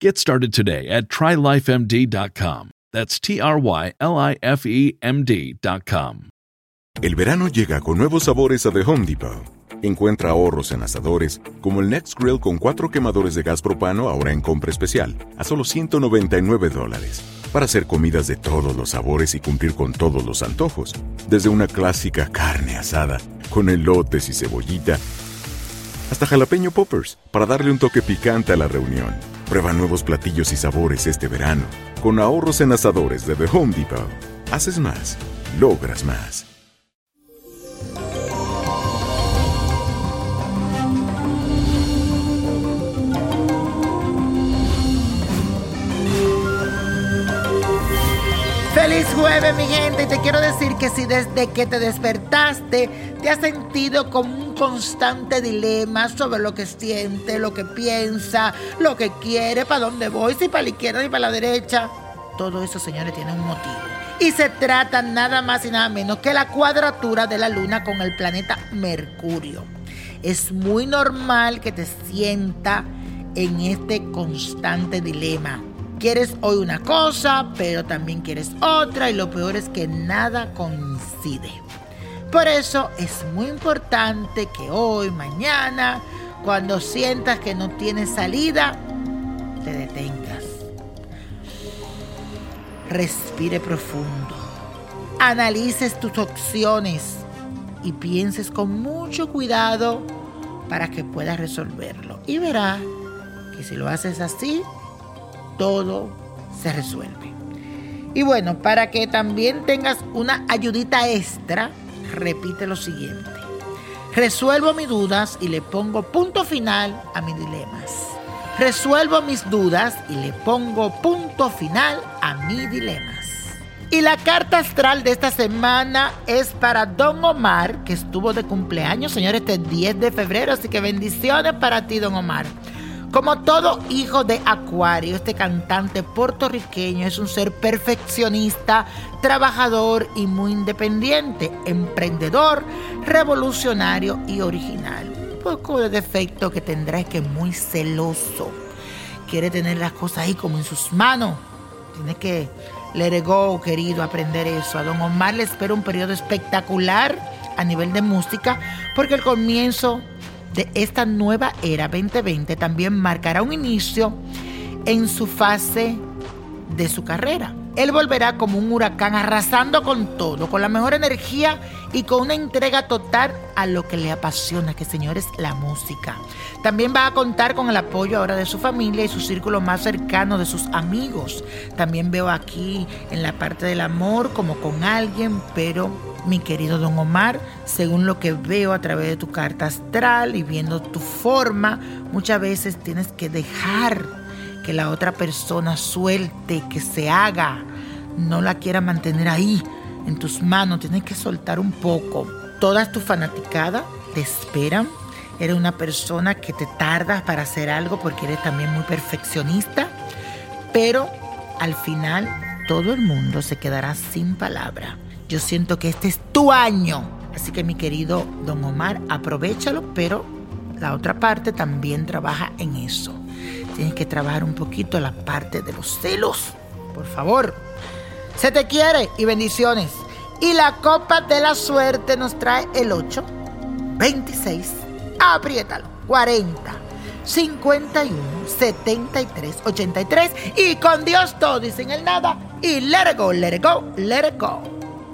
Get started today at trylifemd.com. That's T R Y L I F E M D.com. El verano llega con nuevos sabores a The Home Depot. Encuentra ahorros en asadores, como el Next Grill con cuatro quemadores de gas propano ahora en compra especial, a solo 199 dólares. Para hacer comidas de todos los sabores y cumplir con todos los antojos. Desde una clásica carne asada, con elotes y cebollita, hasta jalapeño poppers, para darle un toque picante a la reunión. Prueba nuevos platillos y sabores este verano. Con ahorros en asadores de The Home Depot. Haces más, logras más. Feliz jueves, mi gente. Y te quiero decir que si desde que te despertaste te has sentido como constante dilema sobre lo que siente, lo que piensa, lo que quiere, para dónde voy, si para la izquierda y para la derecha. Todo eso, señores, tiene un motivo. Y se trata nada más y nada menos que la cuadratura de la luna con el planeta Mercurio. Es muy normal que te sienta en este constante dilema. Quieres hoy una cosa, pero también quieres otra y lo peor es que nada coincide. Por eso es muy importante que hoy, mañana, cuando sientas que no tienes salida, te detengas. Respire profundo. Analices tus opciones y pienses con mucho cuidado para que puedas resolverlo. Y verás que si lo haces así, todo se resuelve. Y bueno, para que también tengas una ayudita extra, repite lo siguiente. Resuelvo mis dudas y le pongo punto final a mis dilemas. Resuelvo mis dudas y le pongo punto final a mis dilemas. Y la carta astral de esta semana es para Don Omar, que estuvo de cumpleaños, señores, este 10 de febrero. Así que bendiciones para ti, Don Omar. Como todo hijo de Acuario, este cantante puertorriqueño es un ser perfeccionista, trabajador y muy independiente, emprendedor, revolucionario y original. Un poco de defecto que tendrá es que es muy celoso. Quiere tener las cosas ahí como en sus manos. Tiene que let go, querido, aprender eso. A Don Omar le espera un periodo espectacular a nivel de música porque el comienzo de esta nueva era 2020 también marcará un inicio en su fase de su carrera. Él volverá como un huracán arrasando con todo, con la mejor energía y con una entrega total a lo que le apasiona, que señores, la música. También va a contar con el apoyo ahora de su familia y su círculo más cercano de sus amigos. También veo aquí en la parte del amor como con alguien, pero mi querido don Omar, según lo que veo a través de tu carta astral y viendo tu forma, muchas veces tienes que dejar que la otra persona suelte, que se haga, no la quiera mantener ahí en tus manos, tienes que soltar un poco. Todas tus fanaticadas te esperan. Eres una persona que te tardas para hacer algo porque eres también muy perfeccionista, pero al final todo el mundo se quedará sin palabra. Yo siento que este es tu año. Así que mi querido don Omar, aprovechalo, pero la otra parte también trabaja en eso. Tienes que trabajar un poquito la parte de los celos. Por favor. Se te quiere y bendiciones. Y la copa de la suerte nos trae el 8, 26, apriétalo, 40, 51, 73, 83 y con Dios todo sin el nada y let it go, let it go, let it go.